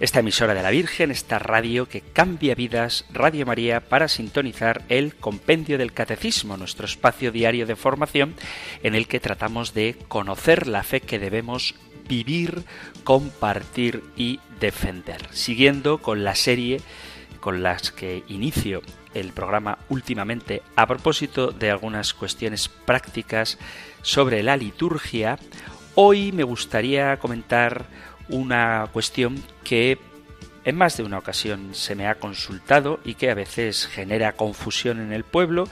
esta emisora de la Virgen, esta radio que cambia vidas, Radio María, para sintonizar el Compendio del Catecismo, nuestro espacio diario de formación en el que tratamos de conocer la fe que debemos vivir, compartir y defender. Siguiendo con la serie con las que inicio el programa últimamente a propósito de algunas cuestiones prácticas sobre la liturgia, hoy me gustaría comentar una cuestión que en más de una ocasión se me ha consultado y que a veces genera confusión en el pueblo,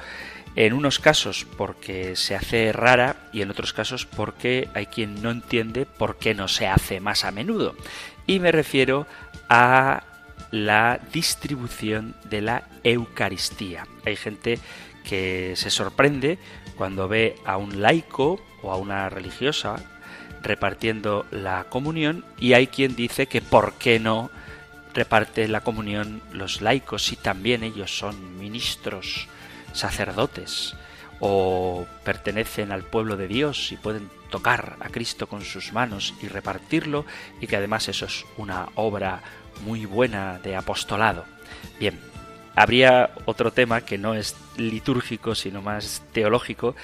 en unos casos porque se hace rara y en otros casos porque hay quien no entiende por qué no se hace más a menudo. Y me refiero a la distribución de la Eucaristía. Hay gente que se sorprende cuando ve a un laico o a una religiosa repartiendo la comunión y hay quien dice que por qué no reparte la comunión los laicos si también ellos son ministros, sacerdotes o pertenecen al pueblo de Dios y pueden tocar a Cristo con sus manos y repartirlo y que además eso es una obra muy buena de apostolado. Bien, habría otro tema que no es litúrgico sino más teológico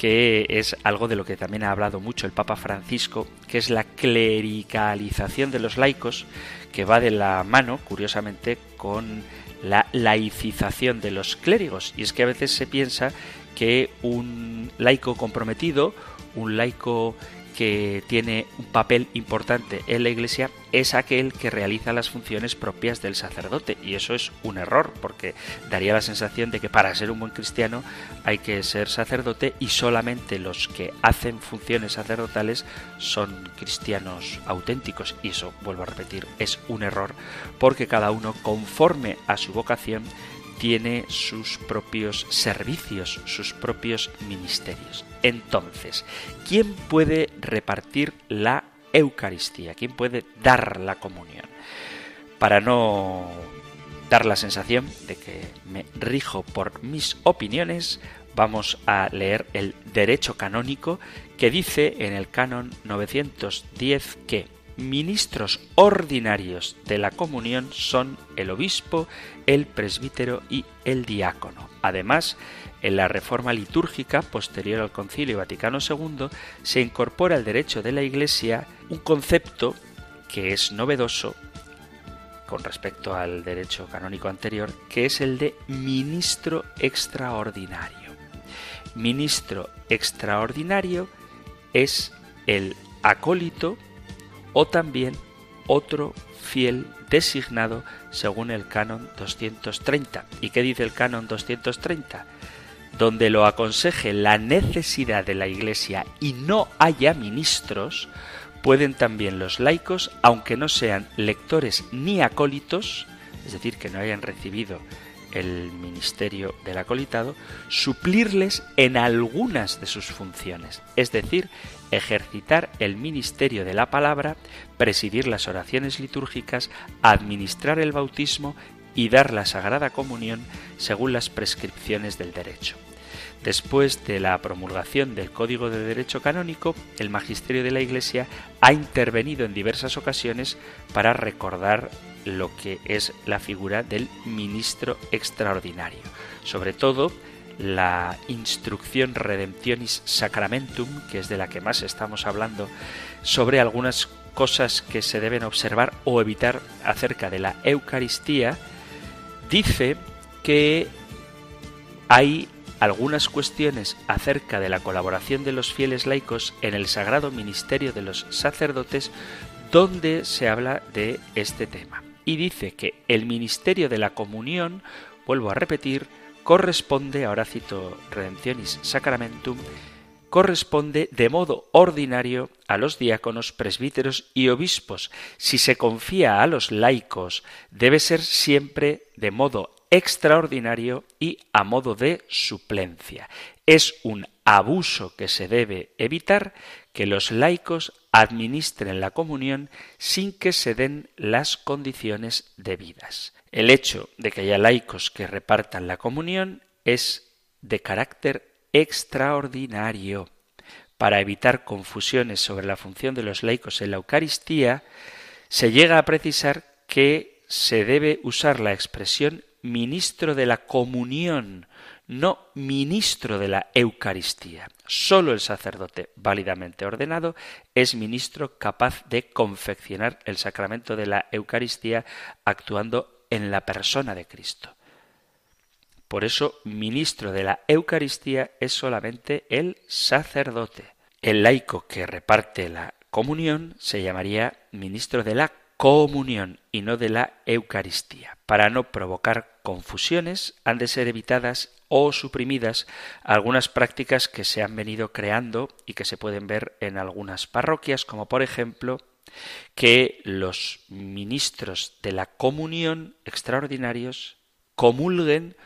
que es algo de lo que también ha hablado mucho el Papa Francisco, que es la clericalización de los laicos, que va de la mano, curiosamente, con la laicización de los clérigos. Y es que a veces se piensa que un laico comprometido, un laico que tiene un papel importante en la Iglesia es aquel que realiza las funciones propias del sacerdote. Y eso es un error, porque daría la sensación de que para ser un buen cristiano hay que ser sacerdote y solamente los que hacen funciones sacerdotales son cristianos auténticos. Y eso, vuelvo a repetir, es un error, porque cada uno, conforme a su vocación, tiene sus propios servicios, sus propios ministerios. Entonces, ¿quién puede repartir la Eucaristía? ¿Quién puede dar la comunión? Para no dar la sensación de que me rijo por mis opiniones, vamos a leer el derecho canónico que dice en el canon 910 que ministros ordinarios de la comunión son el obispo, el presbítero y el diácono. Además, en la reforma litúrgica posterior al Concilio Vaticano II se incorpora al derecho de la Iglesia un concepto que es novedoso con respecto al derecho canónico anterior, que es el de ministro extraordinario. Ministro extraordinario es el acólito o también otro fiel designado según el canon 230. ¿Y qué dice el canon 230? Donde lo aconseje la necesidad de la Iglesia y no haya ministros, pueden también los laicos, aunque no sean lectores ni acólitos, es decir, que no hayan recibido el ministerio del acolitado, suplirles en algunas de sus funciones, es decir, ejercitar el ministerio de la palabra, presidir las oraciones litúrgicas, administrar el bautismo y dar la Sagrada Comunión según las prescripciones del derecho. Después de la promulgación del Código de Derecho Canónico, el Magisterio de la Iglesia ha intervenido en diversas ocasiones para recordar lo que es la figura del ministro extraordinario. Sobre todo, la instrucción Redemptionis Sacramentum, que es de la que más estamos hablando, sobre algunas cosas que se deben observar o evitar acerca de la Eucaristía, dice que hay algunas cuestiones acerca de la colaboración de los fieles laicos en el sagrado ministerio de los sacerdotes donde se habla de este tema. Y dice que el ministerio de la comunión, vuelvo a repetir, corresponde, ahora cito Redemptionis Sacramentum, corresponde de modo ordinario a los diáconos, presbíteros y obispos. Si se confía a los laicos, debe ser siempre de modo extraordinario y a modo de suplencia. Es un abuso que se debe evitar que los laicos administren la comunión sin que se den las condiciones debidas. El hecho de que haya laicos que repartan la comunión es de carácter extraordinario. Para evitar confusiones sobre la función de los laicos en la Eucaristía, se llega a precisar que se debe usar la expresión ministro de la comunión, no ministro de la Eucaristía. Solo el sacerdote válidamente ordenado es ministro capaz de confeccionar el sacramento de la Eucaristía actuando en la persona de Cristo. Por eso, ministro de la Eucaristía es solamente el sacerdote. El laico que reparte la comunión se llamaría ministro de la comunión y no de la Eucaristía. Para no provocar confusiones han de ser evitadas o suprimidas algunas prácticas que se han venido creando y que se pueden ver en algunas parroquias, como por ejemplo que los ministros de la comunión extraordinarios comulguen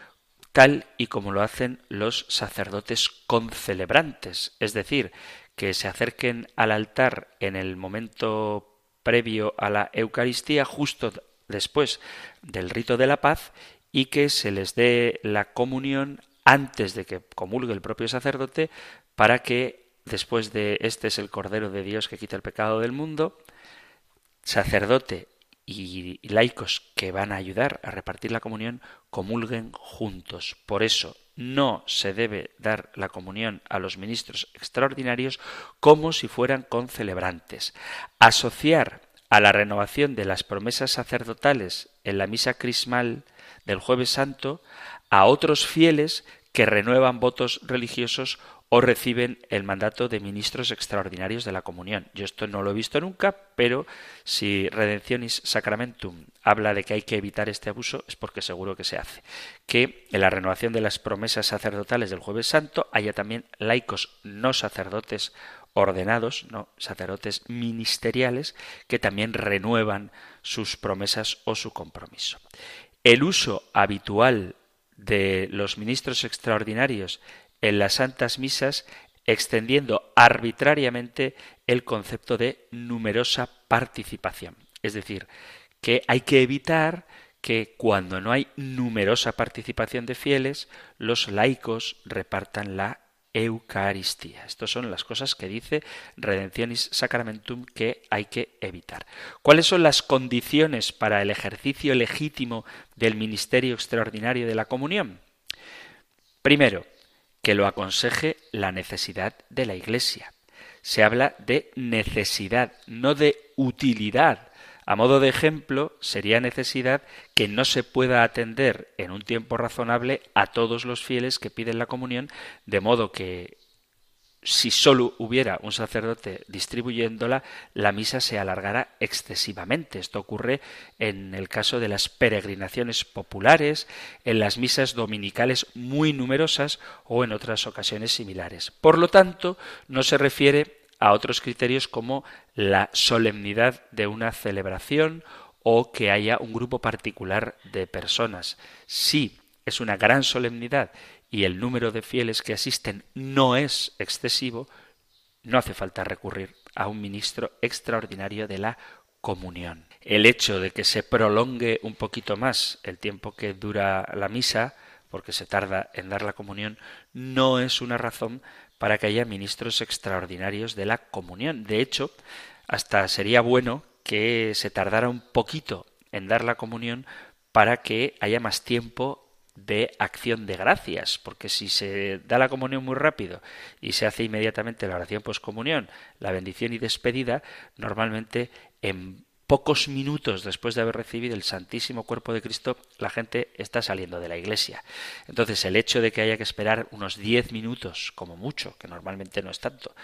tal y como lo hacen los sacerdotes concelebrantes, es decir, que se acerquen al altar en el momento previo a la Eucaristía, justo después del rito de la paz, y que se les dé la comunión antes de que comulgue el propio sacerdote, para que después de este es el Cordero de Dios que quita el pecado del mundo, sacerdote y laicos que van a ayudar a repartir la comunión comulguen juntos. Por eso no se debe dar la comunión a los ministros extraordinarios como si fueran concelebrantes. Asociar a la renovación de las promesas sacerdotales en la misa crismal del jueves santo a otros fieles que renuevan votos religiosos o reciben el mandato de ministros extraordinarios de la comunión. Yo esto no lo he visto nunca, pero si Redencionis Sacramentum habla de que hay que evitar este abuso, es porque seguro que se hace. Que en la renovación de las promesas sacerdotales del Jueves Santo haya también laicos no sacerdotes ordenados, no sacerdotes ministeriales, que también renuevan sus promesas o su compromiso. El uso habitual de los ministros extraordinarios en las santas misas extendiendo arbitrariamente el concepto de numerosa participación. Es decir, que hay que evitar que cuando no hay numerosa participación de fieles, los laicos repartan la Eucaristía. Estas son las cosas que dice Redencionis Sacramentum que hay que evitar. ¿Cuáles son las condiciones para el ejercicio legítimo del ministerio extraordinario de la comunión? Primero, que lo aconseje la necesidad de la Iglesia. Se habla de necesidad, no de utilidad. A modo de ejemplo, sería necesidad que no se pueda atender en un tiempo razonable a todos los fieles que piden la comunión, de modo que si solo hubiera un sacerdote distribuyéndola, la misa se alargará excesivamente. Esto ocurre en el caso de las peregrinaciones populares, en las misas dominicales muy numerosas o en otras ocasiones similares. Por lo tanto, no se refiere a otros criterios como la solemnidad de una celebración o que haya un grupo particular de personas. Si es una gran solemnidad y el número de fieles que asisten no es excesivo, no hace falta recurrir a un ministro extraordinario de la comunión. El hecho de que se prolongue un poquito más el tiempo que dura la misa, porque se tarda en dar la comunión, no es una razón para que haya ministros extraordinarios de la comunión. De hecho, hasta sería bueno que se tardara un poquito en dar la comunión para que haya más tiempo de acción de gracias, porque si se da la comunión muy rápido y se hace inmediatamente la oración poscomunión, la bendición y despedida, normalmente en pocos minutos después de haber recibido el Santísimo Cuerpo de Cristo, la gente está saliendo de la iglesia. Entonces, el hecho de que haya que esperar unos diez minutos, como mucho, que normalmente no es tanto,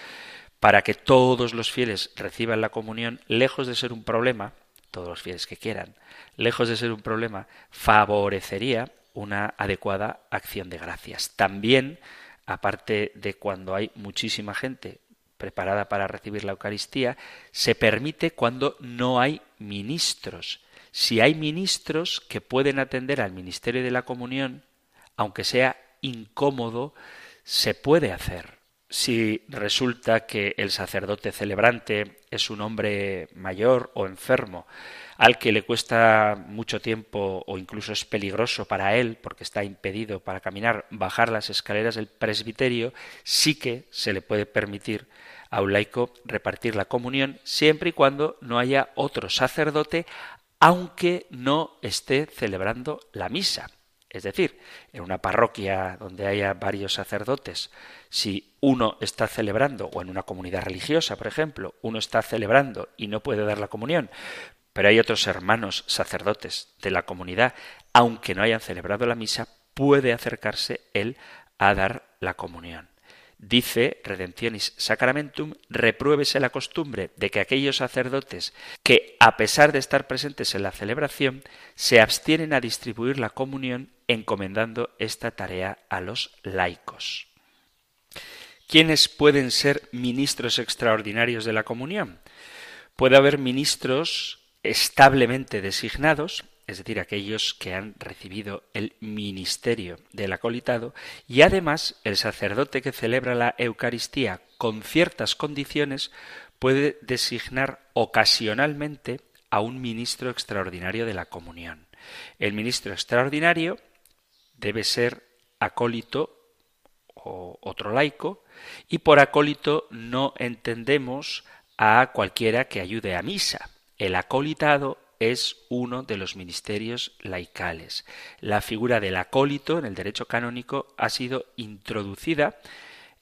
para que todos los fieles reciban la comunión, lejos de ser un problema, todos los fieles que quieran, lejos de ser un problema, favorecería una adecuada acción de gracias. También, aparte de cuando hay muchísima gente preparada para recibir la Eucaristía, se permite cuando no hay ministros. Si hay ministros que pueden atender al ministerio de la comunión, aunque sea incómodo, se puede hacer. Si resulta que el sacerdote celebrante es un hombre mayor o enfermo, al que le cuesta mucho tiempo o incluso es peligroso para él porque está impedido para caminar bajar las escaleras del presbiterio, sí que se le puede permitir a un laico repartir la comunión siempre y cuando no haya otro sacerdote aunque no esté celebrando la misa. Es decir, en una parroquia donde haya varios sacerdotes, si uno está celebrando, o en una comunidad religiosa, por ejemplo, uno está celebrando y no puede dar la comunión, pero hay otros hermanos sacerdotes de la comunidad, aunque no hayan celebrado la misa, puede acercarse él a dar la comunión. Dice Redemptionis Sacramentum, repruébese la costumbre de que aquellos sacerdotes que, a pesar de estar presentes en la celebración, se abstienen a distribuir la comunión encomendando esta tarea a los laicos. ¿Quiénes pueden ser ministros extraordinarios de la comunión? Puede haber ministros establemente designados, es decir, aquellos que han recibido el ministerio del acolitado, y además el sacerdote que celebra la Eucaristía con ciertas condiciones puede designar ocasionalmente a un ministro extraordinario de la comunión. El ministro extraordinario debe ser acólito o otro laico, y por acólito no entendemos a cualquiera que ayude a misa. El acolitado es uno de los ministerios laicales. La figura del acólito en el derecho canónico ha sido introducida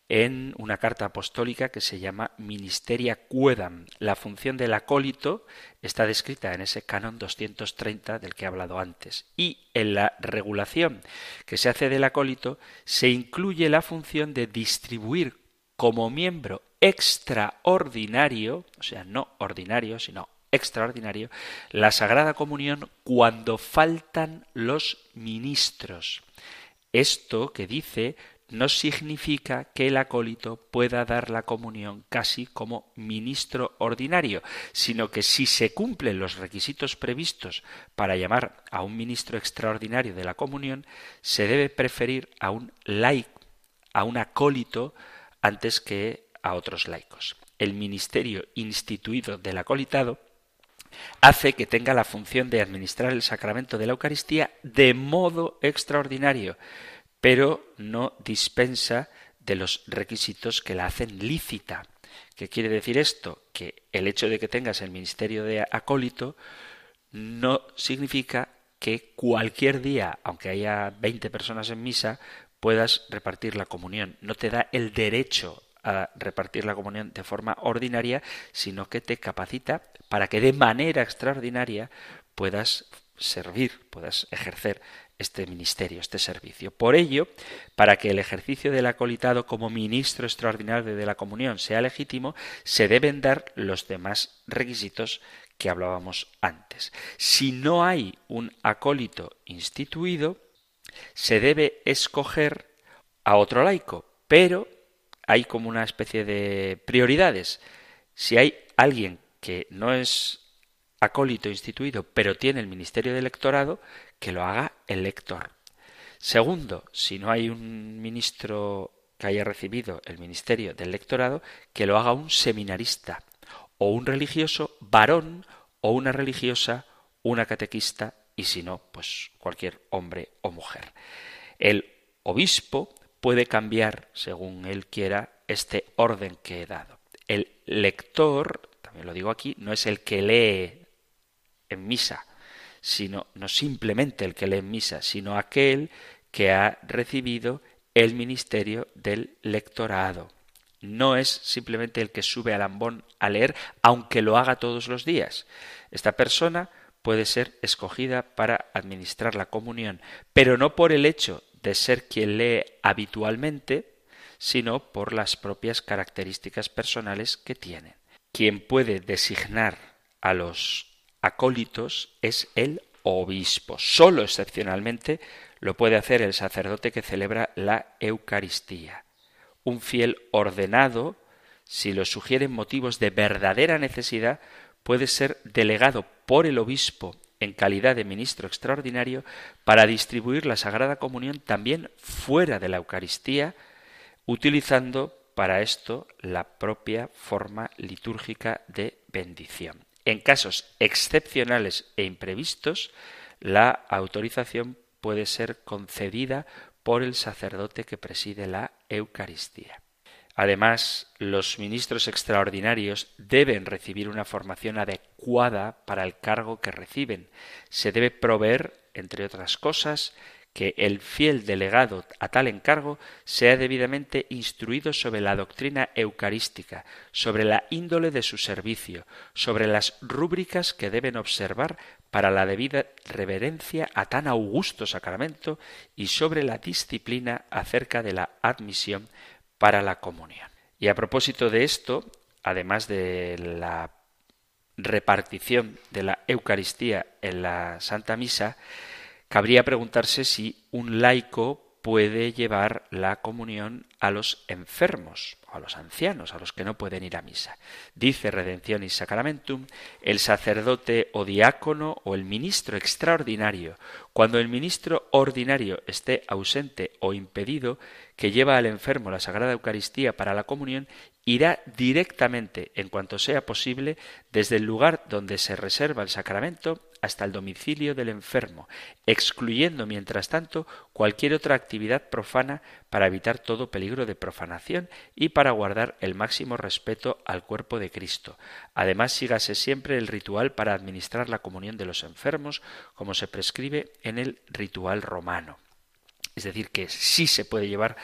en una carta apostólica que se llama Ministeria Quedam. La función del acólito está descrita en ese canon 230 del que he hablado antes. Y en la regulación que se hace del acólito se incluye la función de distribuir como miembro extraordinario, o sea, no ordinario, sino extraordinario, la Sagrada Comunión cuando faltan los ministros. Esto que dice no significa que el acólito pueda dar la comunión casi como ministro ordinario, sino que si se cumplen los requisitos previstos para llamar a un ministro extraordinario de la comunión, se debe preferir a un laico, a un acólito, antes que a otros laicos. El ministerio instituido del acolitado hace que tenga la función de administrar el sacramento de la Eucaristía de modo extraordinario, pero no dispensa de los requisitos que la hacen lícita. ¿Qué quiere decir esto? Que el hecho de que tengas el ministerio de acólito no significa que cualquier día, aunque haya 20 personas en misa, puedas repartir la comunión. No te da el derecho a repartir la comunión de forma ordinaria, sino que te capacita para que de manera extraordinaria puedas servir, puedas ejercer este ministerio, este servicio. Por ello, para que el ejercicio del acolitado como ministro extraordinario de la comunión sea legítimo, se deben dar los demás requisitos que hablábamos antes. Si no hay un acólito instituido, se debe escoger a otro laico, pero hay como una especie de prioridades. Si hay alguien que no es acólito instituido, pero tiene el ministerio de electorado, que lo haga el lector. Segundo, si no hay un ministro que haya recibido el ministerio del lectorado, que lo haga un seminarista, o un religioso varón, o una religiosa, una catequista, y si no, pues cualquier hombre o mujer. El obispo puede cambiar, según él quiera, este orden que he dado. El lector, también lo digo aquí, no es el que lee en misa, sino no simplemente el que lee en misa, sino aquel que ha recibido el ministerio del lectorado. No es simplemente el que sube al ambón a leer, aunque lo haga todos los días. Esta persona puede ser escogida para administrar la comunión, pero no por el hecho de ser quien lee habitualmente, sino por las propias características personales que tienen. Quien puede designar a los acólitos es el obispo. Solo excepcionalmente lo puede hacer el sacerdote que celebra la Eucaristía. Un fiel ordenado, si lo sugieren motivos de verdadera necesidad, puede ser delegado por el obispo en calidad de ministro extraordinario para distribuir la Sagrada Comunión también fuera de la Eucaristía, utilizando para esto la propia forma litúrgica de bendición. En casos excepcionales e imprevistos, la autorización puede ser concedida por el sacerdote que preside la Eucaristía. Además, los ministros extraordinarios deben recibir una formación adecuada para el cargo que reciben. Se debe proveer, entre otras cosas, que el fiel delegado a tal encargo sea debidamente instruido sobre la doctrina eucarística, sobre la índole de su servicio, sobre las rúbricas que deben observar para la debida reverencia a tan augusto sacramento y sobre la disciplina acerca de la admisión para la comunión. Y a propósito de esto, además de la repartición de la Eucaristía en la Santa Misa, cabría preguntarse si un laico puede llevar la comunión a los enfermos, a los ancianos, a los que no pueden ir a misa. Dice y Sacramentum, el sacerdote o diácono o el ministro extraordinario, cuando el ministro ordinario esté ausente o impedido, que lleva al enfermo la Sagrada Eucaristía para la comunión, irá directamente, en cuanto sea posible, desde el lugar donde se reserva el sacramento hasta el domicilio del enfermo, excluyendo mientras tanto cualquier otra actividad profana para evitar todo peligro de profanación y para guardar el máximo respeto al cuerpo de Cristo. Además, sígase siempre el ritual para administrar la comunión de los enfermos, como se prescribe en el ritual romano. Es decir, que sí se puede llevar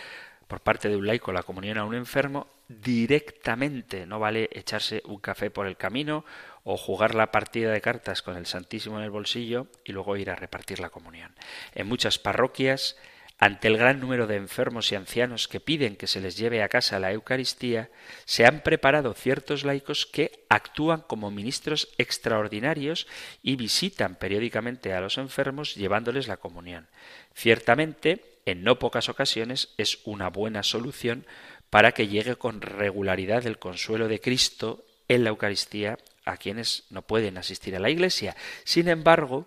por parte de un laico la comunión a un enfermo directamente. No vale echarse un café por el camino o jugar la partida de cartas con el Santísimo en el bolsillo y luego ir a repartir la comunión. En muchas parroquias, ante el gran número de enfermos y ancianos que piden que se les lleve a casa la Eucaristía, se han preparado ciertos laicos que actúan como ministros extraordinarios y visitan periódicamente a los enfermos llevándoles la comunión. Ciertamente, en no pocas ocasiones es una buena solución para que llegue con regularidad el consuelo de Cristo en la Eucaristía a quienes no pueden asistir a la Iglesia. Sin embargo,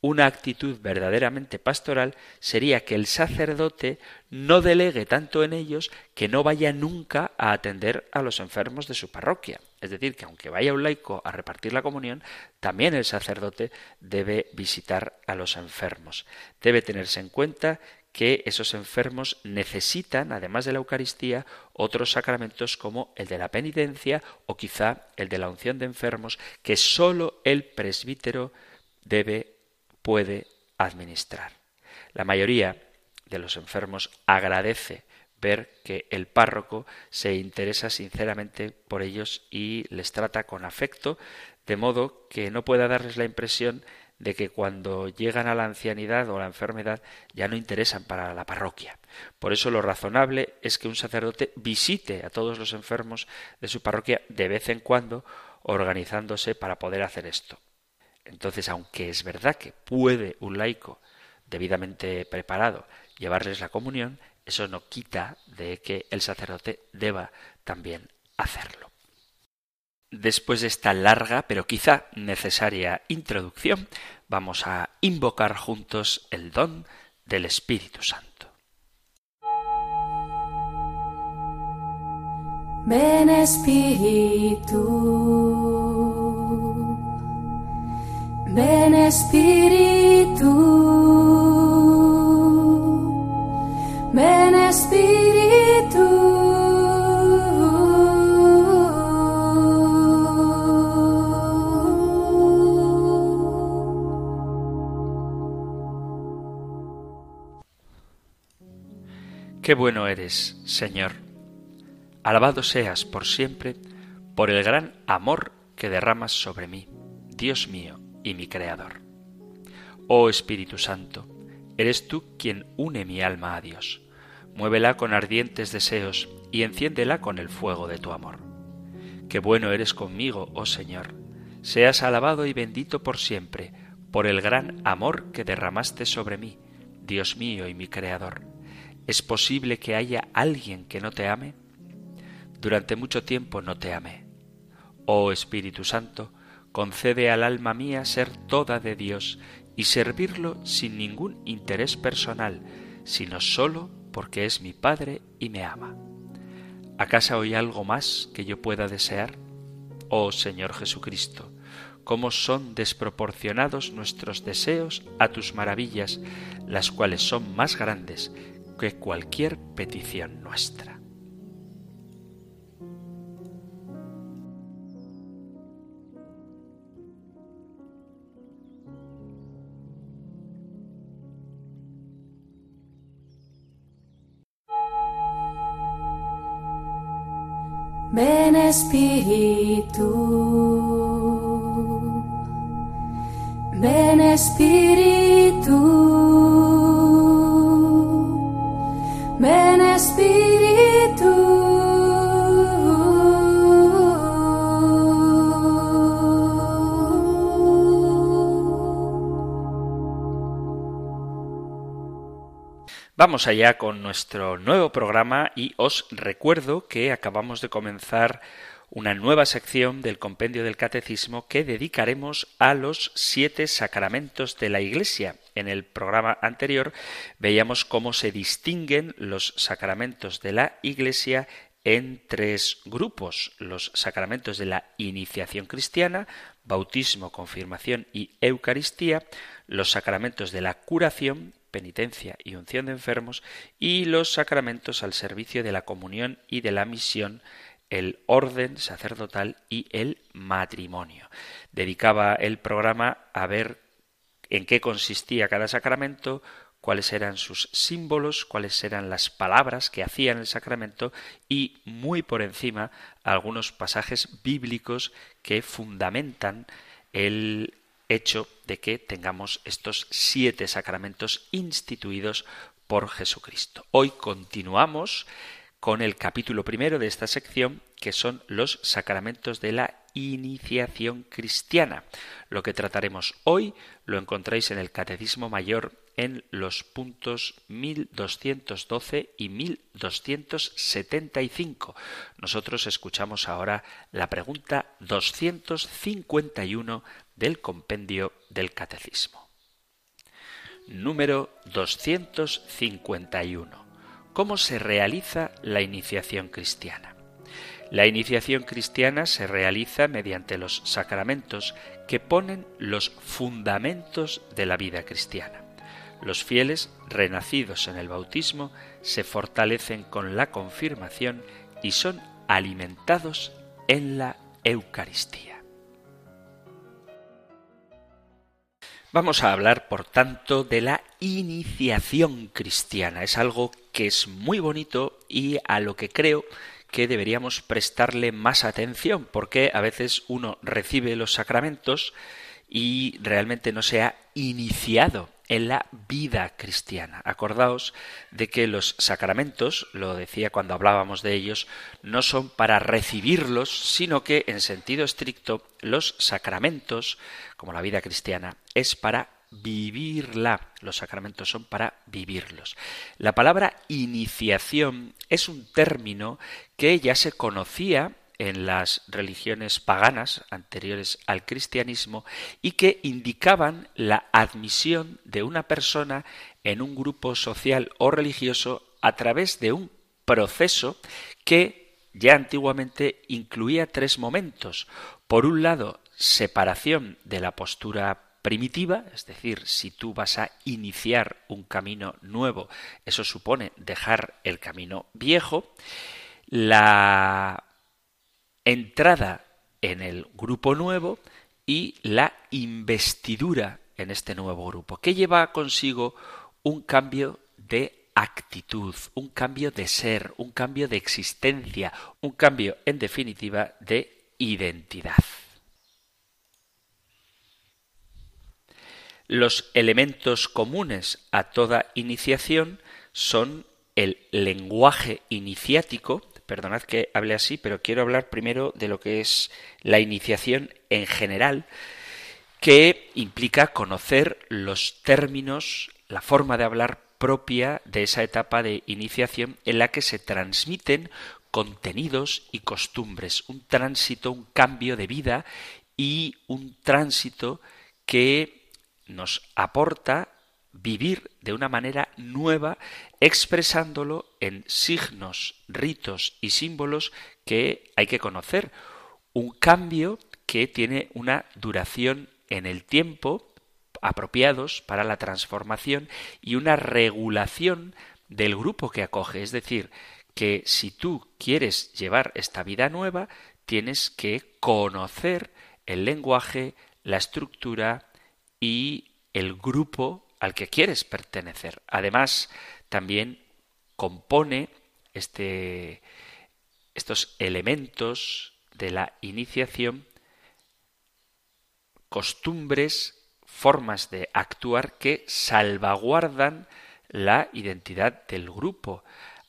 una actitud verdaderamente pastoral sería que el sacerdote no delegue tanto en ellos que no vaya nunca a atender a los enfermos de su parroquia. Es decir, que aunque vaya un laico a repartir la comunión, también el sacerdote debe visitar a los enfermos. Debe tenerse en cuenta que esos enfermos necesitan, además de la Eucaristía, otros sacramentos como el de la penitencia o quizá el de la unción de enfermos, que sólo el presbítero debe, puede administrar. La mayoría de los enfermos agradece ver que el párroco se interesa sinceramente por ellos y les trata con afecto, de modo que no pueda darles la impresión de que cuando llegan a la ancianidad o la enfermedad ya no interesan para la parroquia. Por eso lo razonable es que un sacerdote visite a todos los enfermos de su parroquia de vez en cuando, organizándose para poder hacer esto. Entonces, aunque es verdad que puede un laico debidamente preparado llevarles la comunión, eso no quita de que el sacerdote deba también hacerlo. Después de esta larga, pero quizá necesaria introducción, vamos a invocar juntos el don del Espíritu Santo. Ven Espíritu, ven Espíritu, ven Espíritu. Qué bueno eres, Señor. Alabado seas por siempre por el gran amor que derramas sobre mí, Dios mío y mi Creador. Oh Espíritu Santo, eres tú quien une mi alma a Dios. Muévela con ardientes deseos y enciéndela con el fuego de tu amor. Qué bueno eres conmigo, oh Señor. Seas alabado y bendito por siempre, por el gran amor que derramaste sobre mí, Dios mío y mi Creador. ¿Es posible que haya alguien que no te ame? Durante mucho tiempo no te amé. Oh Espíritu Santo, concede al alma mía ser toda de Dios y servirlo sin ningún interés personal, sino sólo porque es mi Padre y me ama. ¿Acaso hay algo más que yo pueda desear? Oh Señor Jesucristo, cómo son desproporcionados nuestros deseos a tus maravillas, las cuales son más grandes que cualquier petición nuestra. Ven Espíritu, ven Espíritu, Vamos allá con nuestro nuevo programa y os recuerdo que acabamos de comenzar una nueva sección del compendio del catecismo que dedicaremos a los siete sacramentos de la Iglesia. En el programa anterior veíamos cómo se distinguen los sacramentos de la Iglesia en tres grupos, los sacramentos de la iniciación cristiana, bautismo, confirmación y Eucaristía, los sacramentos de la curación, penitencia y unción de enfermos, y los sacramentos al servicio de la comunión y de la misión, el orden sacerdotal y el matrimonio. Dedicaba el programa a ver en qué consistía cada sacramento, cuáles eran sus símbolos, cuáles eran las palabras que hacían el sacramento y muy por encima algunos pasajes bíblicos que fundamentan el hecho de que tengamos estos siete sacramentos instituidos por Jesucristo. Hoy continuamos con el capítulo primero de esta sección, que son los sacramentos de la iniciación cristiana. Lo que trataremos hoy lo encontráis en el Catecismo Mayor en los puntos 1212 y 1275. Nosotros escuchamos ahora la pregunta 251 del compendio del Catecismo. Número 251. ¿Cómo se realiza la iniciación cristiana? La iniciación cristiana se realiza mediante los sacramentos que ponen los fundamentos de la vida cristiana. Los fieles, renacidos en el bautismo, se fortalecen con la confirmación y son alimentados en la Eucaristía. Vamos a hablar, por tanto, de la iniciación cristiana. Es algo que es muy bonito y a lo que creo que deberíamos prestarle más atención, porque a veces uno recibe los sacramentos y realmente no se ha iniciado en la vida cristiana. Acordaos de que los sacramentos, lo decía cuando hablábamos de ellos, no son para recibirlos, sino que en sentido estricto los sacramentos, como la vida cristiana, es para vivirla. Los sacramentos son para vivirlos. La palabra iniciación es un término que ya se conocía en las religiones paganas anteriores al cristianismo y que indicaban la admisión de una persona en un grupo social o religioso a través de un proceso que ya antiguamente incluía tres momentos. Por un lado, separación de la postura primitiva, es decir, si tú vas a iniciar un camino nuevo, eso supone dejar el camino viejo, la entrada en el grupo nuevo y la investidura en este nuevo grupo, que lleva consigo un cambio de actitud, un cambio de ser, un cambio de existencia, un cambio, en definitiva, de identidad. Los elementos comunes a toda iniciación son el lenguaje iniciático, Perdonad que hable así, pero quiero hablar primero de lo que es la iniciación en general, que implica conocer los términos, la forma de hablar propia de esa etapa de iniciación en la que se transmiten contenidos y costumbres, un tránsito, un cambio de vida y un tránsito que nos aporta vivir de una manera nueva, expresándolo en signos, ritos y símbolos que hay que conocer. Un cambio que tiene una duración en el tiempo apropiados para la transformación y una regulación del grupo que acoge. Es decir, que si tú quieres llevar esta vida nueva, tienes que conocer el lenguaje, la estructura y el grupo al que quieres pertenecer. Además, también compone este, estos elementos de la iniciación costumbres, formas de actuar que salvaguardan la identidad del grupo.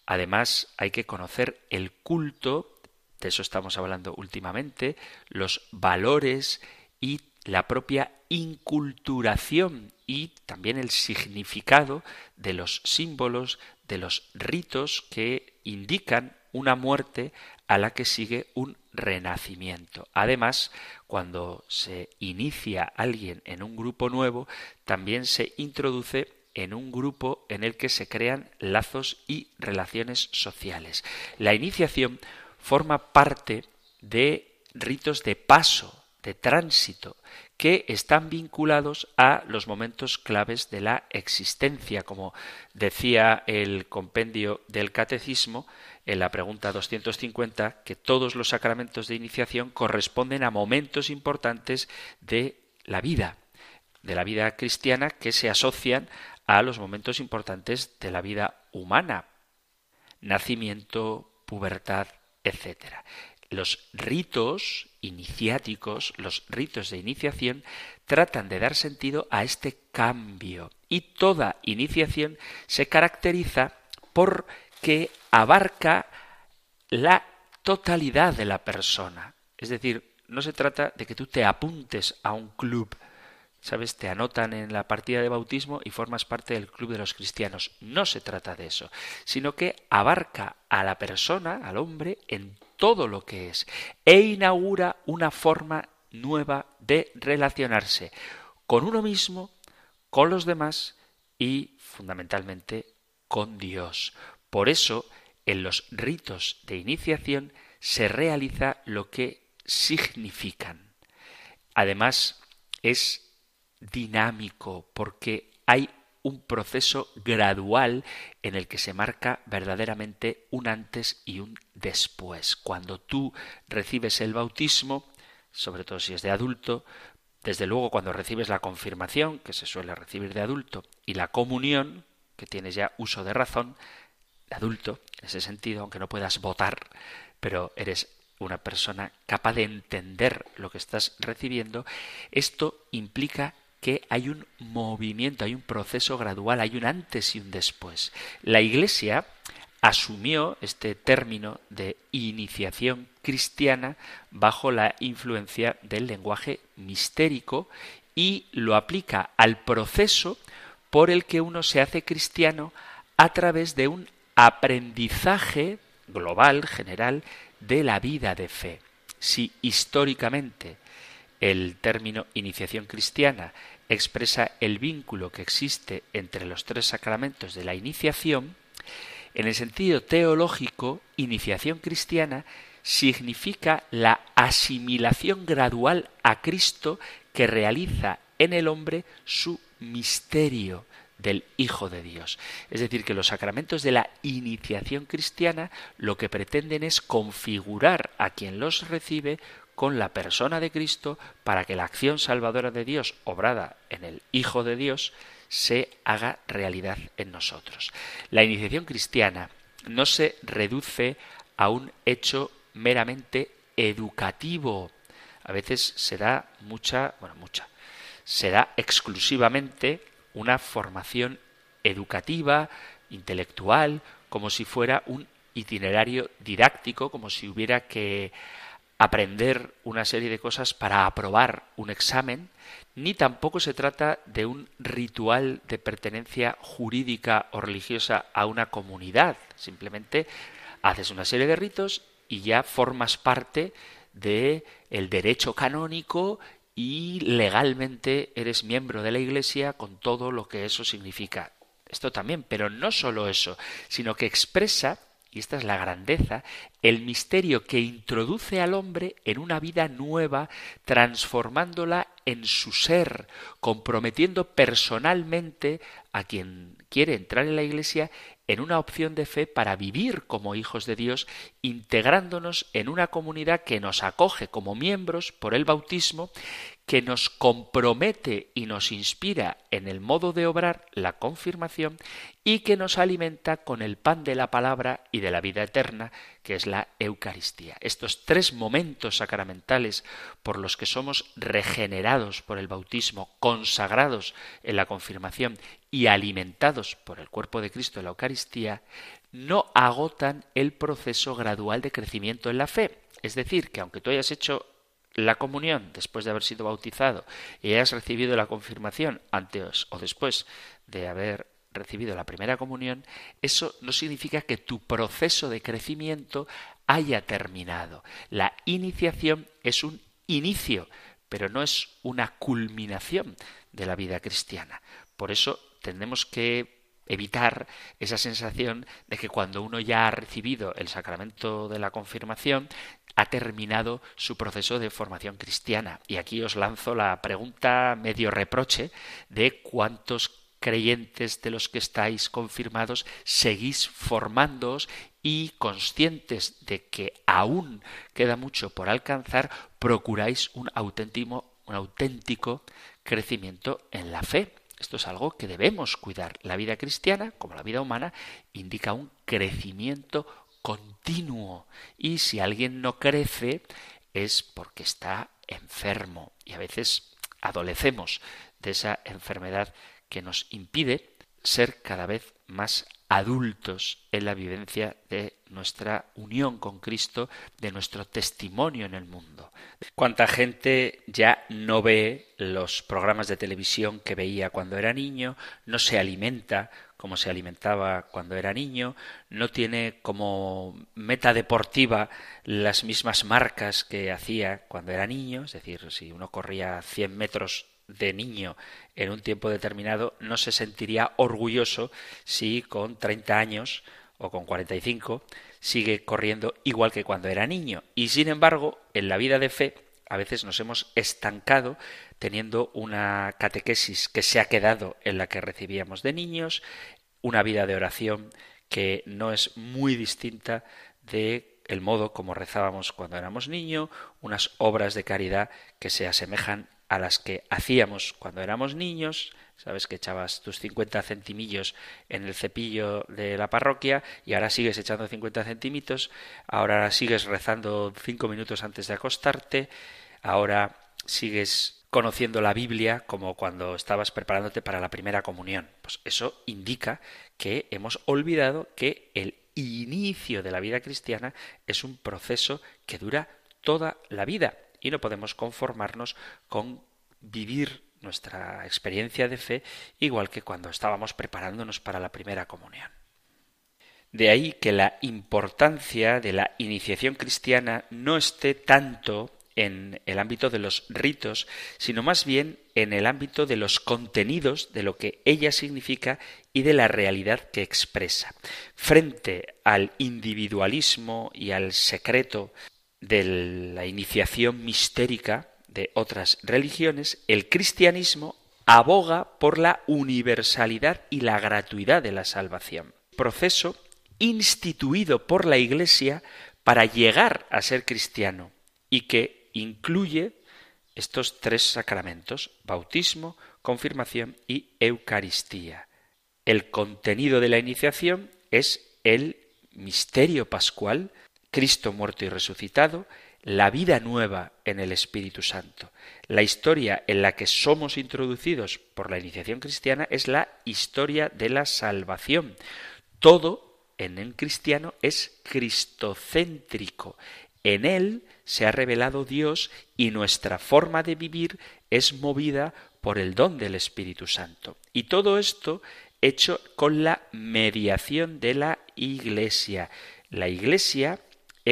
Además, hay que conocer el culto, de eso estamos hablando últimamente, los valores y la propia inculturación y también el significado de los símbolos, de los ritos que indican una muerte a la que sigue un renacimiento. Además, cuando se inicia alguien en un grupo nuevo, también se introduce en un grupo en el que se crean lazos y relaciones sociales. La iniciación forma parte de ritos de paso, de tránsito, que están vinculados a los momentos claves de la existencia, como decía el compendio del catecismo en la pregunta 250, que todos los sacramentos de iniciación corresponden a momentos importantes de la vida, de la vida cristiana que se asocian a los momentos importantes de la vida humana, nacimiento, pubertad, etc. Los ritos iniciáticos, los ritos de iniciación, tratan de dar sentido a este cambio. Y toda iniciación se caracteriza por que abarca la totalidad de la persona. Es decir, no se trata de que tú te apuntes a un club ¿Sabes? Te anotan en la partida de bautismo y formas parte del club de los cristianos. No se trata de eso, sino que abarca a la persona, al hombre, en todo lo que es e inaugura una forma nueva de relacionarse con uno mismo, con los demás y fundamentalmente con Dios. Por eso, en los ritos de iniciación se realiza lo que significan. Además, es dinámico, porque hay un proceso gradual en el que se marca verdaderamente un antes y un después. Cuando tú recibes el bautismo, sobre todo si es de adulto, desde luego cuando recibes la confirmación, que se suele recibir de adulto, y la comunión, que tienes ya uso de razón, de adulto, en ese sentido, aunque no puedas votar, pero eres una persona capaz de entender lo que estás recibiendo, esto implica que hay un movimiento, hay un proceso gradual, hay un antes y un después. La Iglesia asumió este término de iniciación cristiana bajo la influencia del lenguaje mistérico y lo aplica al proceso por el que uno se hace cristiano a través de un aprendizaje global, general, de la vida de fe. Si históricamente el término iniciación cristiana expresa el vínculo que existe entre los tres sacramentos de la iniciación, en el sentido teológico, iniciación cristiana significa la asimilación gradual a Cristo que realiza en el hombre su misterio del Hijo de Dios. Es decir, que los sacramentos de la iniciación cristiana lo que pretenden es configurar a quien los recibe con la persona de Cristo para que la acción salvadora de Dios, obrada en el Hijo de Dios, se haga realidad en nosotros. La iniciación cristiana no se reduce a un hecho meramente educativo. A veces se da mucha, bueno, mucha, se da exclusivamente una formación educativa, intelectual, como si fuera un itinerario didáctico, como si hubiera que aprender una serie de cosas para aprobar un examen, ni tampoco se trata de un ritual de pertenencia jurídica o religiosa a una comunidad. Simplemente haces una serie de ritos y ya formas parte de el derecho canónico y legalmente eres miembro de la Iglesia con todo lo que eso significa. Esto también, pero no solo eso, sino que expresa y esta es la grandeza, el misterio que introduce al hombre en una vida nueva, transformándola en su ser, comprometiendo personalmente a quien quiere entrar en la Iglesia en una opción de fe para vivir como hijos de Dios, integrándonos en una comunidad que nos acoge como miembros por el bautismo, que nos compromete y nos inspira en el modo de obrar la confirmación y que nos alimenta con el pan de la palabra y de la vida eterna, que es la Eucaristía. Estos tres momentos sacramentales por los que somos regenerados por el bautismo, consagrados en la confirmación y alimentados por el cuerpo de Cristo en la Eucaristía, no agotan el proceso gradual de crecimiento en la fe. Es decir, que aunque tú hayas hecho la comunión después de haber sido bautizado y hayas recibido la confirmación antes o después de haber recibido la primera comunión, eso no significa que tu proceso de crecimiento haya terminado. La iniciación es un inicio, pero no es una culminación de la vida cristiana. Por eso tenemos que evitar esa sensación de que cuando uno ya ha recibido el sacramento de la confirmación, ha terminado su proceso de formación cristiana. Y aquí os lanzo la pregunta medio reproche de cuántos creyentes de los que estáis confirmados seguís formándoos y conscientes de que aún queda mucho por alcanzar, procuráis un auténtico, un auténtico crecimiento en la fe. Esto es algo que debemos cuidar. La vida cristiana, como la vida humana, indica un crecimiento continuo. Y si alguien no crece es porque está enfermo. Y a veces adolecemos de esa enfermedad que nos impide ser cada vez más adultos en la vivencia de nuestra unión con Cristo, de nuestro testimonio en el mundo. ¿Cuánta gente ya no ve los programas de televisión que veía cuando era niño, no se alimenta como se alimentaba cuando era niño, no tiene como meta deportiva las mismas marcas que hacía cuando era niño, es decir, si uno corría 100 metros de niño en un tiempo determinado, no se sentiría orgulloso si con 30 años o con 45 sigue corriendo igual que cuando era niño. Y sin embargo, en la vida de fe, a veces nos hemos estancado teniendo una catequesis que se ha quedado en la que recibíamos de niños, una vida de oración que no es muy distinta de el modo como rezábamos cuando éramos niños, unas obras de caridad que se asemejan a las que hacíamos cuando éramos niños, sabes que echabas tus 50 centimillos en el cepillo de la parroquia y ahora sigues echando 50 centímetros, ahora sigues rezando cinco minutos antes de acostarte, ahora sigues conociendo la Biblia como cuando estabas preparándote para la primera comunión. Pues eso indica que hemos olvidado que el inicio de la vida cristiana es un proceso que dura toda la vida y no podemos conformarnos con vivir nuestra experiencia de fe igual que cuando estábamos preparándonos para la primera comunión. De ahí que la importancia de la iniciación cristiana no esté tanto en el ámbito de los ritos, sino más bien en el ámbito de los contenidos, de lo que ella significa y de la realidad que expresa. Frente al individualismo y al secreto de la iniciación mistérica de otras religiones, el cristianismo aboga por la universalidad y la gratuidad de la salvación. Proceso instituido por la Iglesia para llegar a ser cristiano y que incluye estos tres sacramentos, bautismo, confirmación y Eucaristía. El contenido de la iniciación es el misterio pascual Cristo muerto y resucitado, la vida nueva en el Espíritu Santo. La historia en la que somos introducidos por la iniciación cristiana es la historia de la salvación. Todo en el cristiano es cristocéntrico. En él se ha revelado Dios y nuestra forma de vivir es movida por el don del Espíritu Santo. Y todo esto hecho con la mediación de la Iglesia. La Iglesia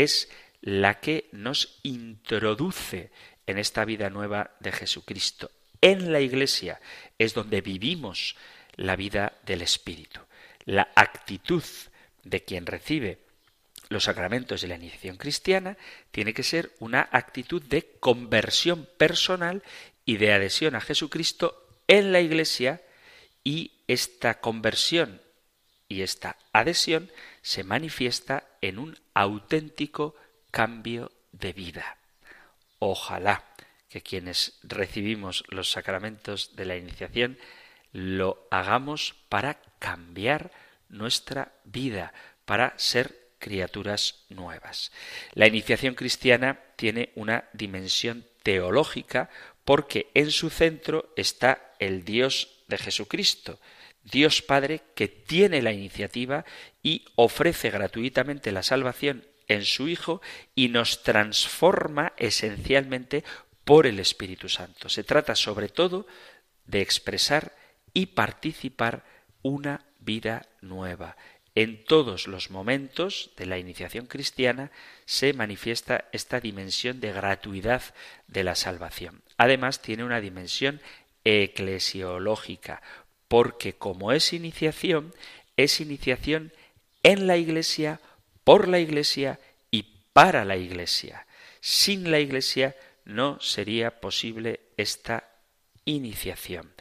es la que nos introduce en esta vida nueva de Jesucristo. En la Iglesia es donde vivimos la vida del Espíritu. La actitud de quien recibe los sacramentos de la iniciación cristiana tiene que ser una actitud de conversión personal y de adhesión a Jesucristo en la Iglesia y esta conversión y esta adhesión se manifiesta en un auténtico cambio de vida. Ojalá que quienes recibimos los sacramentos de la iniciación lo hagamos para cambiar nuestra vida, para ser criaturas nuevas. La iniciación cristiana tiene una dimensión teológica porque en su centro está el Dios de Jesucristo, Dios Padre que tiene la iniciativa y ofrece gratuitamente la salvación en su Hijo y nos transforma esencialmente por el Espíritu Santo. Se trata sobre todo de expresar y participar una vida nueva. En todos los momentos de la iniciación cristiana se manifiesta esta dimensión de gratuidad de la salvación. Además, tiene una dimensión eclesiológica, porque como es iniciación, es iniciación en la Iglesia, por la Iglesia y para la Iglesia. Sin la Iglesia no sería posible esta iniciación.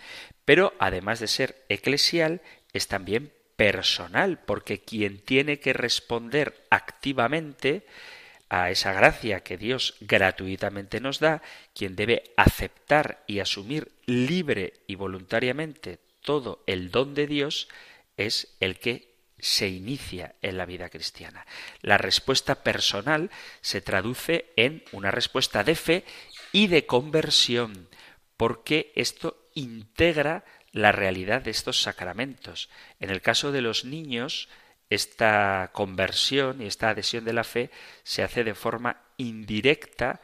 Pero además de ser eclesial, es también personal, porque quien tiene que responder activamente a esa gracia que Dios gratuitamente nos da, quien debe aceptar y asumir libre y voluntariamente todo el don de Dios, es el que se inicia en la vida cristiana. La respuesta personal se traduce en una respuesta de fe y de conversión, porque esto integra la realidad de estos sacramentos. En el caso de los niños, esta conversión y esta adhesión de la fe se hace de forma indirecta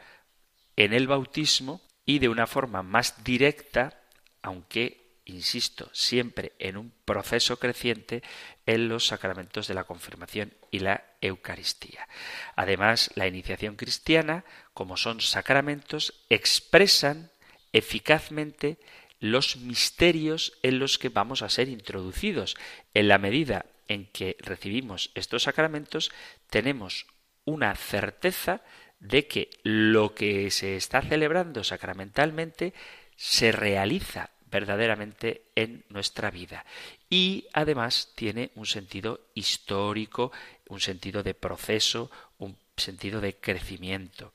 en el bautismo y de una forma más directa, aunque insisto, siempre en un proceso creciente en los sacramentos de la confirmación y la Eucaristía. Además, la iniciación cristiana, como son sacramentos, expresan eficazmente los misterios en los que vamos a ser introducidos. En la medida en que recibimos estos sacramentos, tenemos una certeza de que lo que se está celebrando sacramentalmente se realiza verdaderamente en nuestra vida. Y además tiene un sentido histórico, un sentido de proceso, un sentido de crecimiento.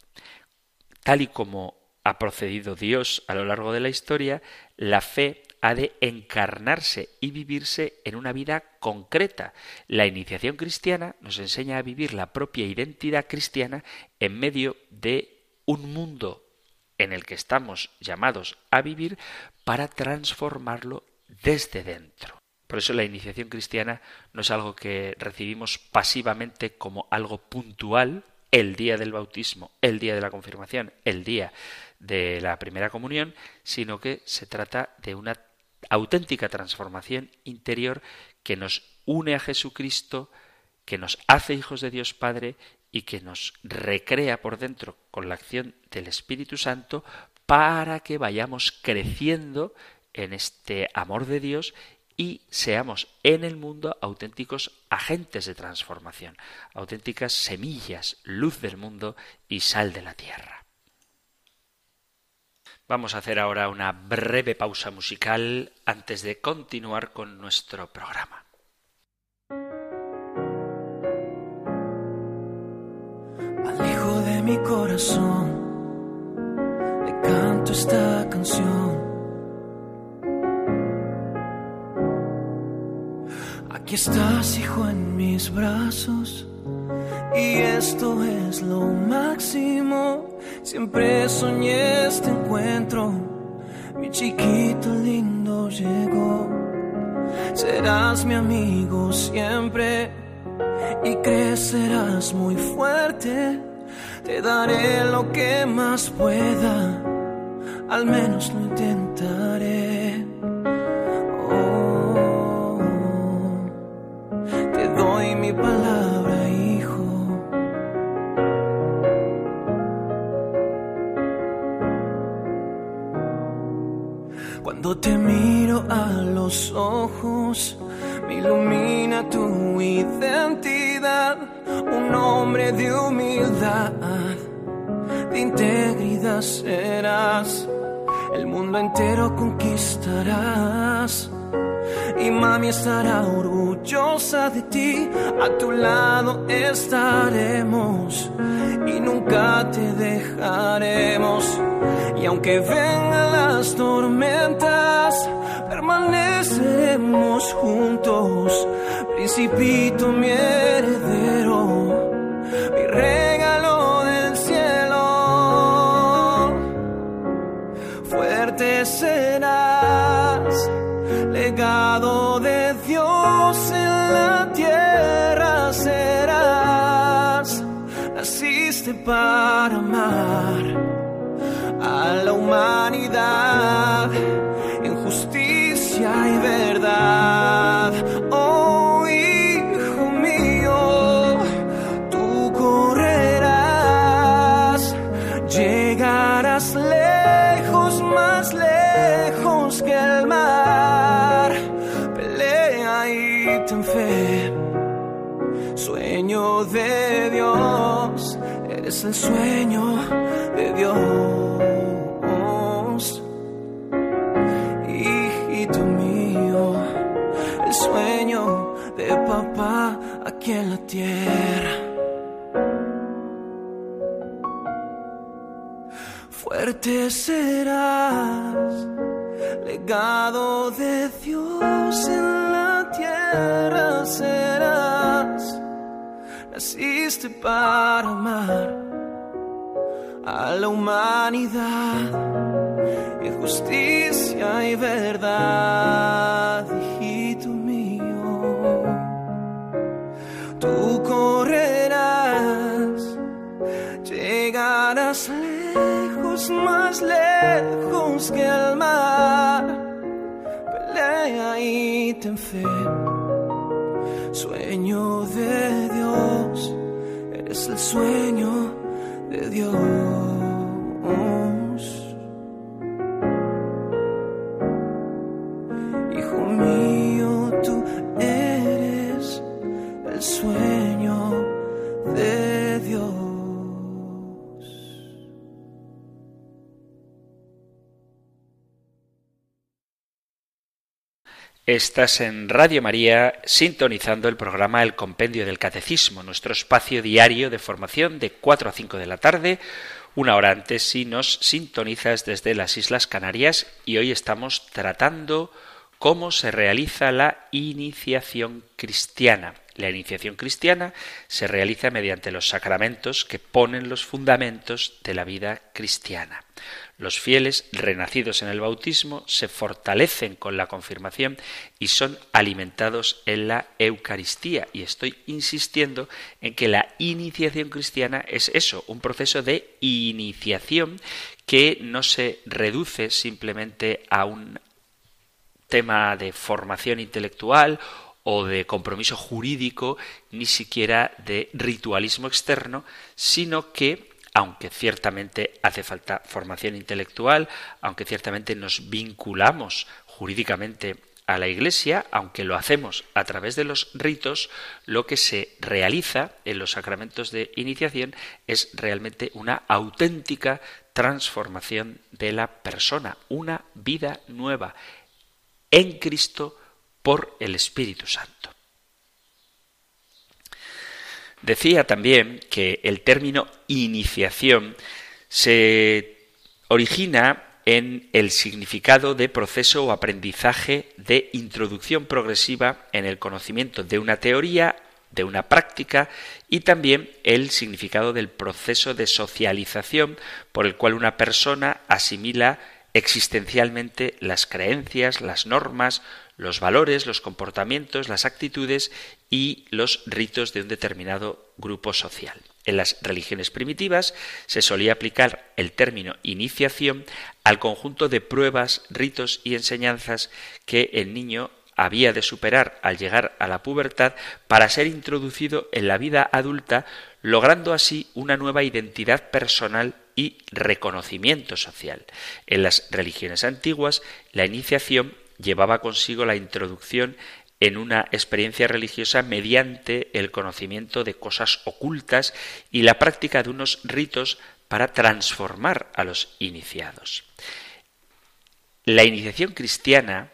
Tal y como ha procedido Dios a lo largo de la historia, la fe ha de encarnarse y vivirse en una vida concreta. La iniciación cristiana nos enseña a vivir la propia identidad cristiana en medio de un mundo en el que estamos llamados a vivir para transformarlo desde dentro. Por eso la iniciación cristiana no es algo que recibimos pasivamente como algo puntual, el día del bautismo, el día de la confirmación, el día de la primera comunión, sino que se trata de una auténtica transformación interior que nos une a Jesucristo, que nos hace hijos de Dios Padre y que nos recrea por dentro con la acción del Espíritu Santo para que vayamos creciendo en este amor de Dios y seamos en el mundo auténticos agentes de transformación, auténticas semillas, luz del mundo y sal de la tierra. Vamos a hacer ahora una breve pausa musical antes de continuar con nuestro programa. Mi corazón le canto esta canción. Aquí estás, hijo, en mis brazos. Y esto es lo máximo. Siempre soñé este encuentro. Mi chiquito lindo llegó. Serás mi amigo siempre y crecerás muy fuerte te daré lo que más pueda, al menos lo intentaré. Oh, te doy mi palabra, hijo. Cuando te miro a los ojos, me ilumina tu identidad un hombre de humildad, de integridad serás, el mundo entero conquistarás. Y mami estará orgullosa de ti, a tu lado estaremos y nunca te dejaremos. Y aunque vengan las tormentas, permaneceremos juntos. Principito, mi heredero, mi regalo del cielo. Fuerte serás, legado de Dios en la tierra serás. Naciste para amar Fuerte serás, legado de Dios en la tierra serás. Naciste para amar a la humanidad en justicia y verdad lejos, más lejos que el mar. Pelea y ten fe, sueño de Dios, eres el sueño de Dios. Estás en Radio María sintonizando el programa El Compendio del Catecismo, nuestro espacio diario de formación de 4 a 5 de la tarde, una hora antes si nos sintonizas desde las Islas Canarias y hoy estamos tratando cómo se realiza la iniciación cristiana. La iniciación cristiana se realiza mediante los sacramentos que ponen los fundamentos de la vida cristiana. Los fieles, renacidos en el bautismo, se fortalecen con la confirmación y son alimentados en la Eucaristía. Y estoy insistiendo en que la iniciación cristiana es eso, un proceso de iniciación que no se reduce simplemente a un tema de formación intelectual o de compromiso jurídico, ni siquiera de ritualismo externo, sino que aunque ciertamente hace falta formación intelectual, aunque ciertamente nos vinculamos jurídicamente a la Iglesia, aunque lo hacemos a través de los ritos, lo que se realiza en los sacramentos de iniciación es realmente una auténtica transformación de la persona, una vida nueva en Cristo por el Espíritu Santo. Decía también que el término iniciación se origina en el significado de proceso o aprendizaje de introducción progresiva en el conocimiento de una teoría, de una práctica y también el significado del proceso de socialización por el cual una persona asimila existencialmente las creencias, las normas, los valores, los comportamientos, las actitudes y los ritos de un determinado grupo social. En las religiones primitivas se solía aplicar el término iniciación al conjunto de pruebas, ritos y enseñanzas que el niño había de superar al llegar a la pubertad para ser introducido en la vida adulta, logrando así una nueva identidad personal y reconocimiento social. En las religiones antiguas, la iniciación llevaba consigo la introducción en una experiencia religiosa mediante el conocimiento de cosas ocultas y la práctica de unos ritos para transformar a los iniciados. La iniciación cristiana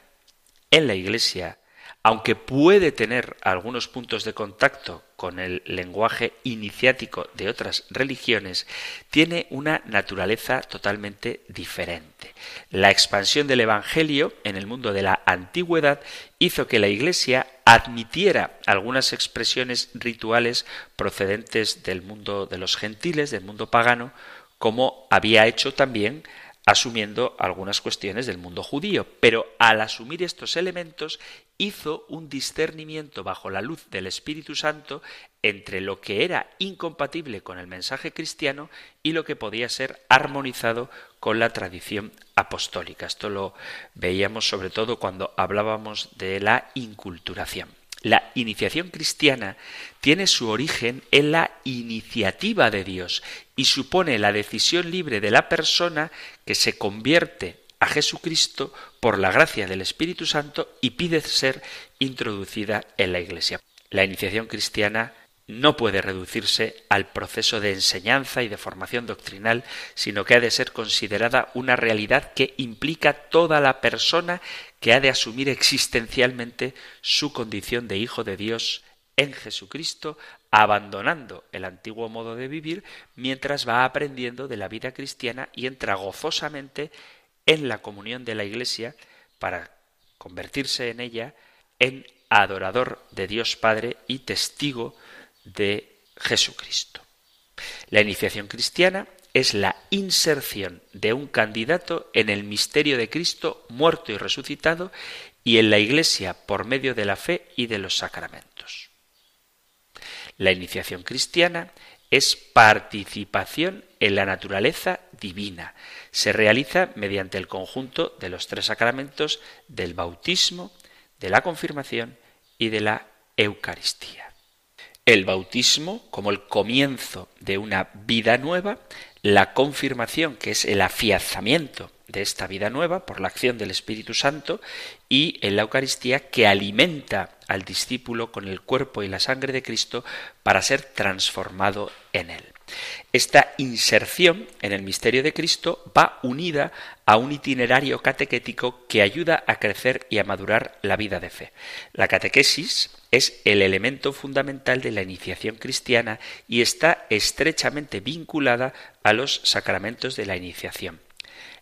en la Iglesia, aunque puede tener algunos puntos de contacto con el lenguaje iniciático de otras religiones, tiene una naturaleza totalmente diferente. La expansión del Evangelio en el mundo de la antigüedad hizo que la Iglesia admitiera algunas expresiones rituales procedentes del mundo de los gentiles, del mundo pagano, como había hecho también asumiendo algunas cuestiones del mundo judío, pero al asumir estos elementos hizo un discernimiento bajo la luz del Espíritu Santo entre lo que era incompatible con el mensaje cristiano y lo que podía ser armonizado con la tradición apostólica. Esto lo veíamos sobre todo cuando hablábamos de la inculturación. La iniciación cristiana tiene su origen en la iniciativa de Dios y supone la decisión libre de la persona que se convierte a Jesucristo por la gracia del Espíritu Santo y pide ser introducida en la Iglesia. La iniciación cristiana no puede reducirse al proceso de enseñanza y de formación doctrinal, sino que ha de ser considerada una realidad que implica toda la persona que ha de asumir existencialmente su condición de hijo de Dios en Jesucristo, abandonando el antiguo modo de vivir mientras va aprendiendo de la vida cristiana y entra gozosamente en la comunión de la Iglesia para convertirse en ella en adorador de Dios Padre y testigo de Jesucristo. La iniciación cristiana es la inserción de un candidato en el misterio de Cristo muerto y resucitado y en la Iglesia por medio de la fe y de los sacramentos. La iniciación cristiana es participación en la naturaleza divina. Se realiza mediante el conjunto de los tres sacramentos del bautismo, de la confirmación y de la Eucaristía el bautismo como el comienzo de una vida nueva, la confirmación, que es el afianzamiento de esta vida nueva por la acción del Espíritu Santo, y en la Eucaristía que alimenta al discípulo con el cuerpo y la sangre de Cristo para ser transformado en él. Esta inserción en el misterio de Cristo va unida a un itinerario catequético que ayuda a crecer y a madurar la vida de fe. La catequesis es el elemento fundamental de la iniciación cristiana y está estrechamente vinculada a los sacramentos de la iniciación.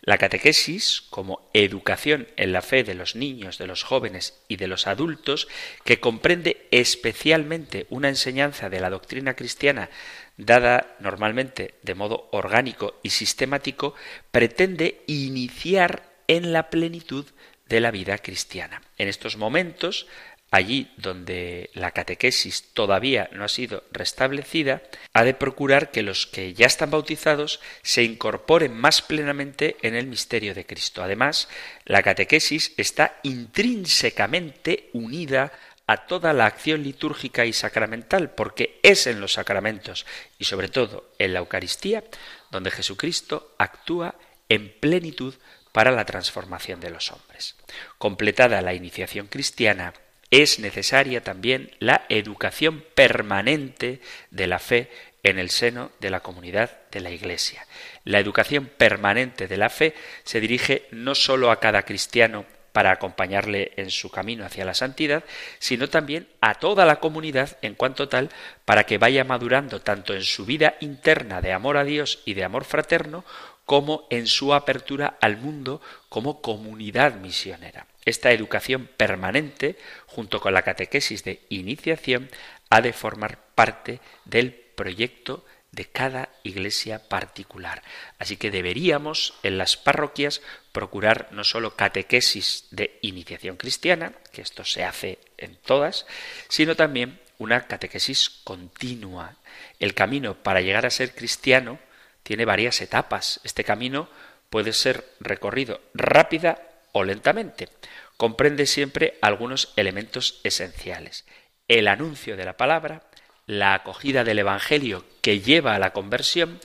La catequesis, como educación en la fe de los niños, de los jóvenes y de los adultos, que comprende especialmente una enseñanza de la doctrina cristiana dada normalmente de modo orgánico y sistemático, pretende iniciar en la plenitud de la vida cristiana. En estos momentos, allí donde la catequesis todavía no ha sido restablecida, ha de procurar que los que ya están bautizados se incorporen más plenamente en el misterio de Cristo. Además, la catequesis está intrínsecamente unida a toda la acción litúrgica y sacramental, porque es en los sacramentos y sobre todo en la Eucaristía donde Jesucristo actúa en plenitud para la transformación de los hombres. Completada la iniciación cristiana, es necesaria también la educación permanente de la fe en el seno de la comunidad de la Iglesia. La educación permanente de la fe se dirige no sólo a cada cristiano para acompañarle en su camino hacia la santidad, sino también a toda la comunidad en cuanto tal, para que vaya madurando tanto en su vida interna de amor a Dios y de amor fraterno, como en su apertura al mundo como comunidad misionera. Esta educación permanente, junto con la catequesis de iniciación, ha de formar parte del proyecto de cada iglesia particular. Así que deberíamos en las parroquias procurar no solo catequesis de iniciación cristiana, que esto se hace en todas, sino también una catequesis continua. El camino para llegar a ser cristiano tiene varias etapas. Este camino puede ser recorrido rápida o lentamente. Comprende siempre algunos elementos esenciales. El anuncio de la palabra, la acogida del Evangelio que lleva a la conversión,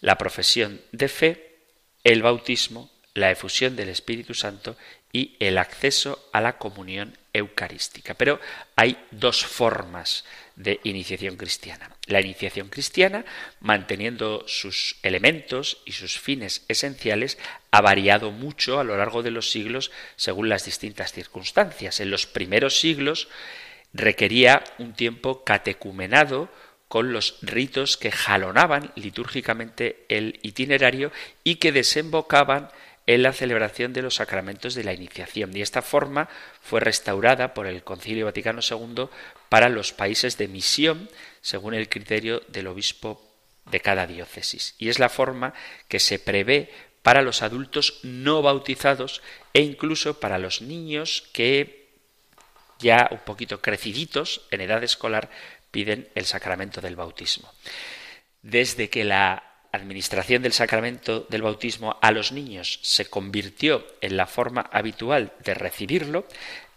la profesión de fe, el bautismo, la efusión del Espíritu Santo y el acceso a la comunión eucarística. Pero hay dos formas de iniciación cristiana. La iniciación cristiana, manteniendo sus elementos y sus fines esenciales, ha variado mucho a lo largo de los siglos según las distintas circunstancias. En los primeros siglos requería un tiempo catecumenado con los ritos que jalonaban litúrgicamente el itinerario y que desembocaban en la celebración de los sacramentos de la iniciación. Y esta forma fue restaurada por el Concilio Vaticano II para los países de misión, según el criterio del obispo de cada diócesis. Y es la forma que se prevé para los adultos no bautizados e incluso para los niños que ya un poquito creciditos en edad escolar piden el sacramento del bautismo. Desde que la administración del sacramento del bautismo a los niños se convirtió en la forma habitual de recibirlo,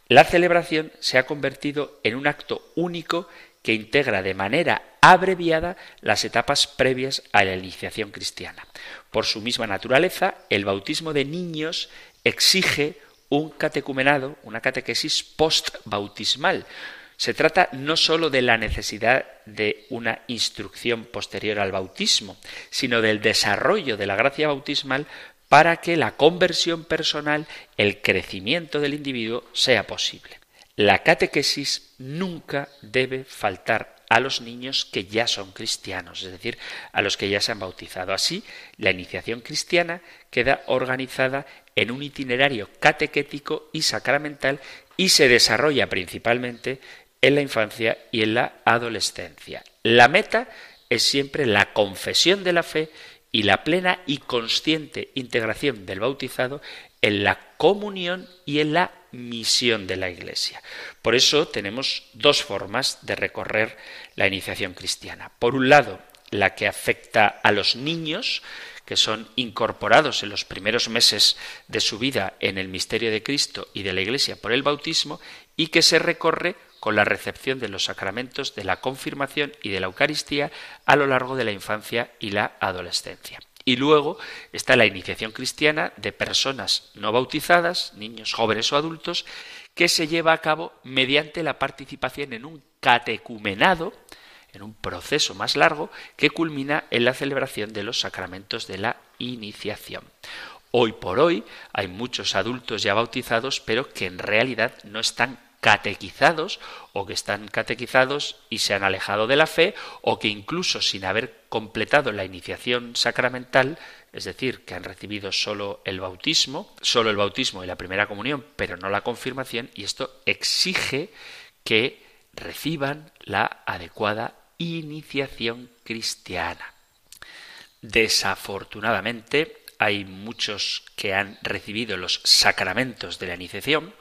la celebración se ha convertido en un acto único que integra de manera abreviada las etapas previas a la iniciación cristiana. Por su misma naturaleza, el bautismo de niños exige un catecumenado, una catequesis post-bautismal, se trata no sólo de la necesidad de una instrucción posterior al bautismo, sino del desarrollo de la gracia bautismal para que la conversión personal, el crecimiento del individuo sea posible. La catequesis nunca debe faltar a los niños que ya son cristianos, es decir, a los que ya se han bautizado. Así, la iniciación cristiana queda organizada en un itinerario catequético y sacramental y se desarrolla principalmente en la infancia y en la adolescencia. La meta es siempre la confesión de la fe y la plena y consciente integración del bautizado en la comunión y en la misión de la Iglesia. Por eso tenemos dos formas de recorrer la iniciación cristiana. Por un lado, la que afecta a los niños, que son incorporados en los primeros meses de su vida en el misterio de Cristo y de la Iglesia por el bautismo, y que se recorre con la recepción de los sacramentos de la confirmación y de la Eucaristía a lo largo de la infancia y la adolescencia. Y luego está la iniciación cristiana de personas no bautizadas, niños, jóvenes o adultos, que se lleva a cabo mediante la participación en un catecumenado, en un proceso más largo, que culmina en la celebración de los sacramentos de la iniciación. Hoy por hoy hay muchos adultos ya bautizados, pero que en realidad no están catequizados o que están catequizados y se han alejado de la fe o que incluso sin haber completado la iniciación sacramental, es decir, que han recibido solo el bautismo, solo el bautismo y la primera comunión, pero no la confirmación, y esto exige que reciban la adecuada iniciación cristiana. Desafortunadamente, hay muchos que han recibido los sacramentos de la iniciación,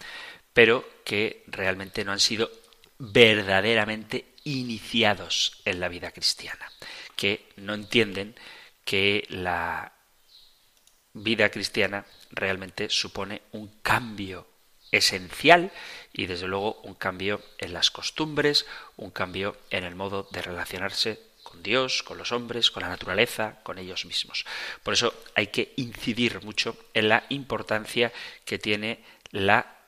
pero que realmente no han sido verdaderamente iniciados en la vida cristiana, que no entienden que la vida cristiana realmente supone un cambio esencial y desde luego un cambio en las costumbres, un cambio en el modo de relacionarse con Dios, con los hombres, con la naturaleza, con ellos mismos. Por eso hay que incidir mucho en la importancia que tiene la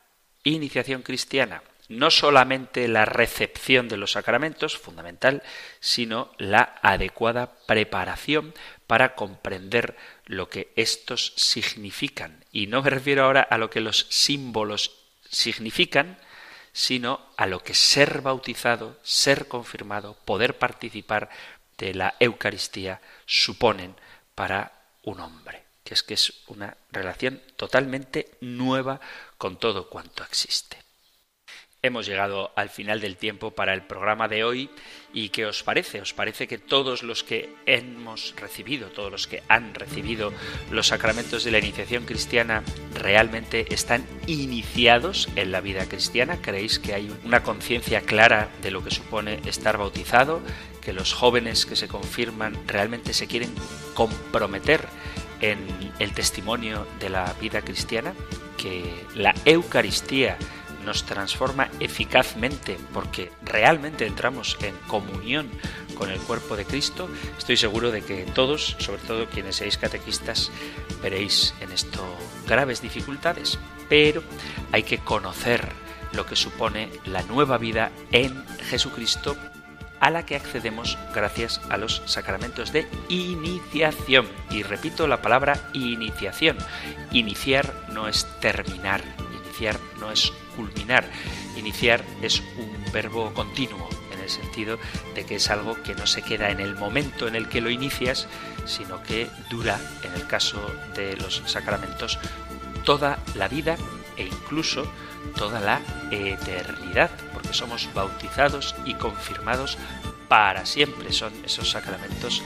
iniciación cristiana, no solamente la recepción de los sacramentos, fundamental, sino la adecuada preparación para comprender lo que estos significan. Y no me refiero ahora a lo que los símbolos significan, sino a lo que ser bautizado, ser confirmado, poder participar de la Eucaristía suponen para un hombre, que es que es una relación totalmente nueva con todo cuanto existe. Hemos llegado al final del tiempo para el programa de hoy y ¿qué os parece? ¿Os parece que todos los que hemos recibido, todos los que han recibido los sacramentos de la iniciación cristiana realmente están iniciados en la vida cristiana? ¿Creéis que hay una conciencia clara de lo que supone estar bautizado? ¿Que los jóvenes que se confirman realmente se quieren comprometer en el testimonio de la vida cristiana? ¿Que la Eucaristía nos transforma eficazmente porque realmente entramos en comunión con el cuerpo de Cristo, estoy seguro de que todos, sobre todo quienes seáis catequistas, veréis en esto graves dificultades, pero hay que conocer lo que supone la nueva vida en Jesucristo a la que accedemos gracias a los sacramentos de iniciación. Y repito la palabra iniciación. Iniciar no es terminar, iniciar no es culminar, iniciar es un verbo continuo en el sentido de que es algo que no se queda en el momento en el que lo inicias, sino que dura, en el caso de los sacramentos, toda la vida e incluso toda la eternidad, somos bautizados y confirmados para siempre. Son esos sacramentos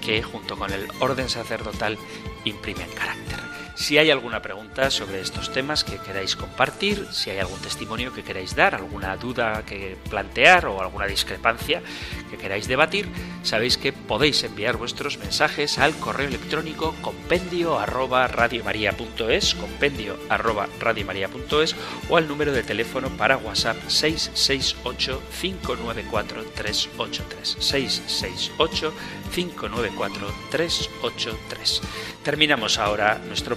que junto con el orden sacerdotal imprimen carácter. Si hay alguna pregunta sobre estos temas que queráis compartir, si hay algún testimonio que queráis dar, alguna duda que plantear o alguna discrepancia que queráis debatir, sabéis que podéis enviar vuestros mensajes al correo electrónico compendio arroba radiomaria.es, compendio arroba radiomaria.es o al número de teléfono para WhatsApp 668 594 383 668 594 383. Terminamos ahora nuestro